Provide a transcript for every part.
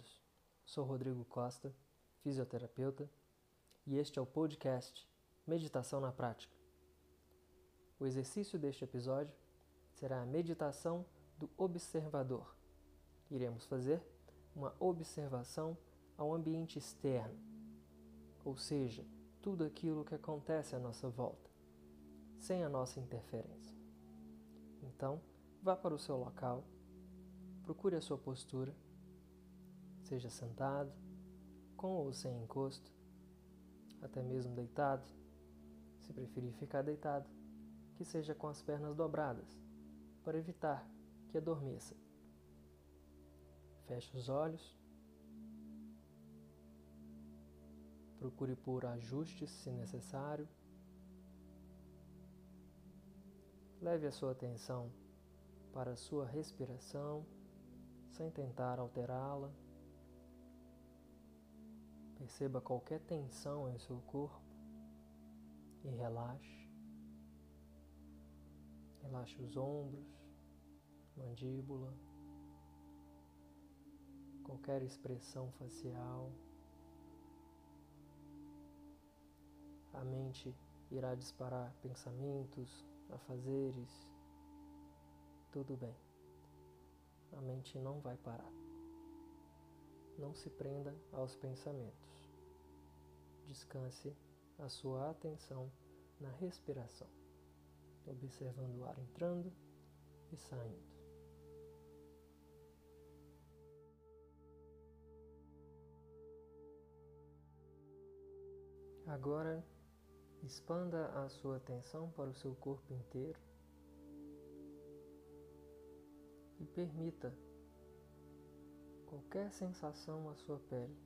bem-vindos. Sou Rodrigo Costa, fisioterapeuta, e este é o podcast Meditação na Prática. O exercício deste episódio será a meditação do observador. Iremos fazer uma observação ao ambiente externo, ou seja, tudo aquilo que acontece à nossa volta, sem a nossa interferência. Então, vá para o seu local, procure a sua postura seja sentado, com ou sem encosto, até mesmo deitado, se preferir ficar deitado, que seja com as pernas dobradas, para evitar que adormeça. Feche os olhos. Procure por ajustes se necessário. Leve a sua atenção para a sua respiração, sem tentar alterá-la. Perceba qualquer tensão em seu corpo e relaxe. Relaxe os ombros, mandíbula, qualquer expressão facial. A mente irá disparar pensamentos, afazeres. Tudo bem. A mente não vai parar. Não se prenda aos pensamentos. Descanse a sua atenção na respiração, observando o ar entrando e saindo. Agora, expanda a sua atenção para o seu corpo inteiro e permita qualquer sensação à sua pele.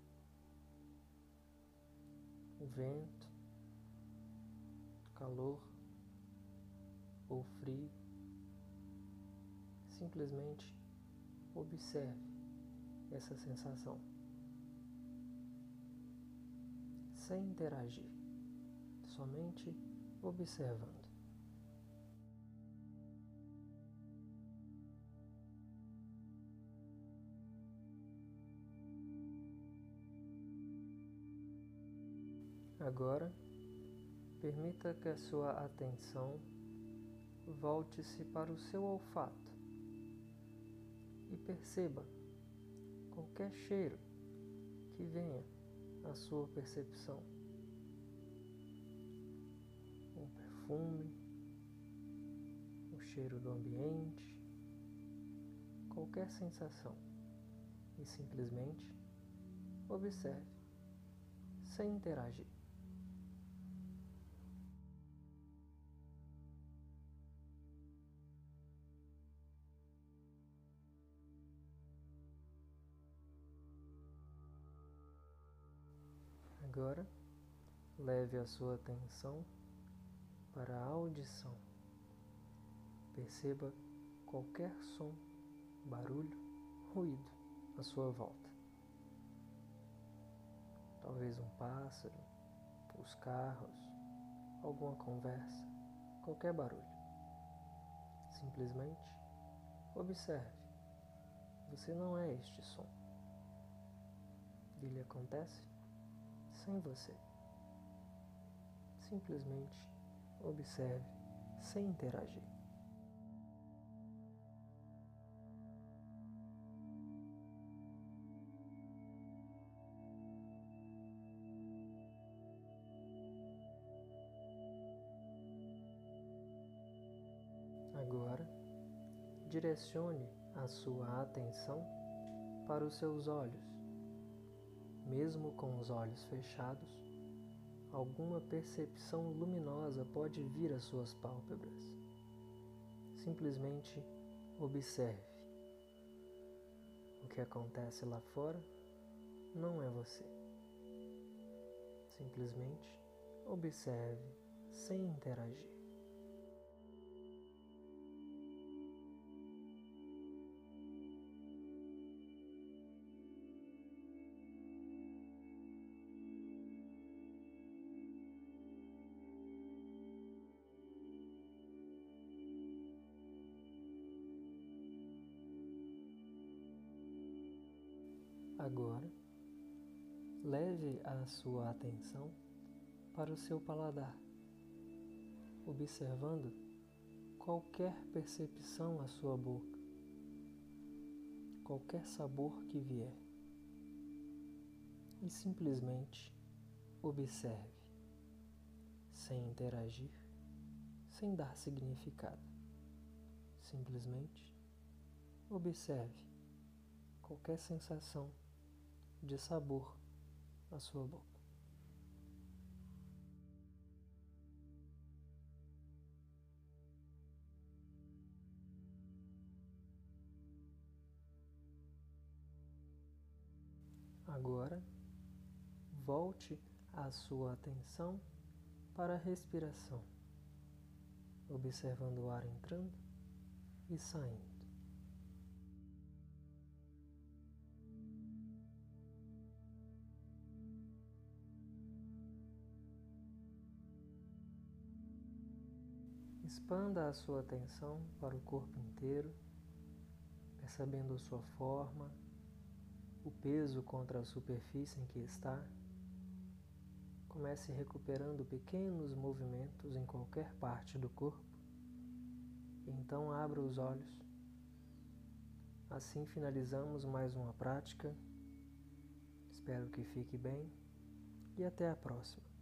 O vento, calor ou frio. Simplesmente observe essa sensação. Sem interagir, somente observando. Agora, permita que a sua atenção volte-se para o seu olfato e perceba qualquer cheiro que venha à sua percepção. Um perfume, o cheiro do ambiente, qualquer sensação e simplesmente observe sem interagir. Agora, leve a sua atenção para a audição. Perceba qualquer som, barulho, ruído à sua volta. Talvez um pássaro, os carros, alguma conversa, qualquer barulho. Simplesmente observe. Você não é este som. Ele acontece sem você. Simplesmente observe sem interagir. Agora, direcione a sua atenção para os seus olhos mesmo com os olhos fechados, alguma percepção luminosa pode vir às suas pálpebras. Simplesmente observe. O que acontece lá fora não é você. Simplesmente observe sem interagir. Agora, leve a sua atenção para o seu paladar, observando qualquer percepção à sua boca, qualquer sabor que vier, e simplesmente observe, sem interagir, sem dar significado. Simplesmente observe qualquer sensação de sabor na sua boca. Agora, volte a sua atenção para a respiração, observando o ar entrando e saindo. Expanda a sua atenção para o corpo inteiro, percebendo a sua forma, o peso contra a superfície em que está. Comece recuperando pequenos movimentos em qualquer parte do corpo. Então abra os olhos. Assim finalizamos mais uma prática. Espero que fique bem e até a próxima.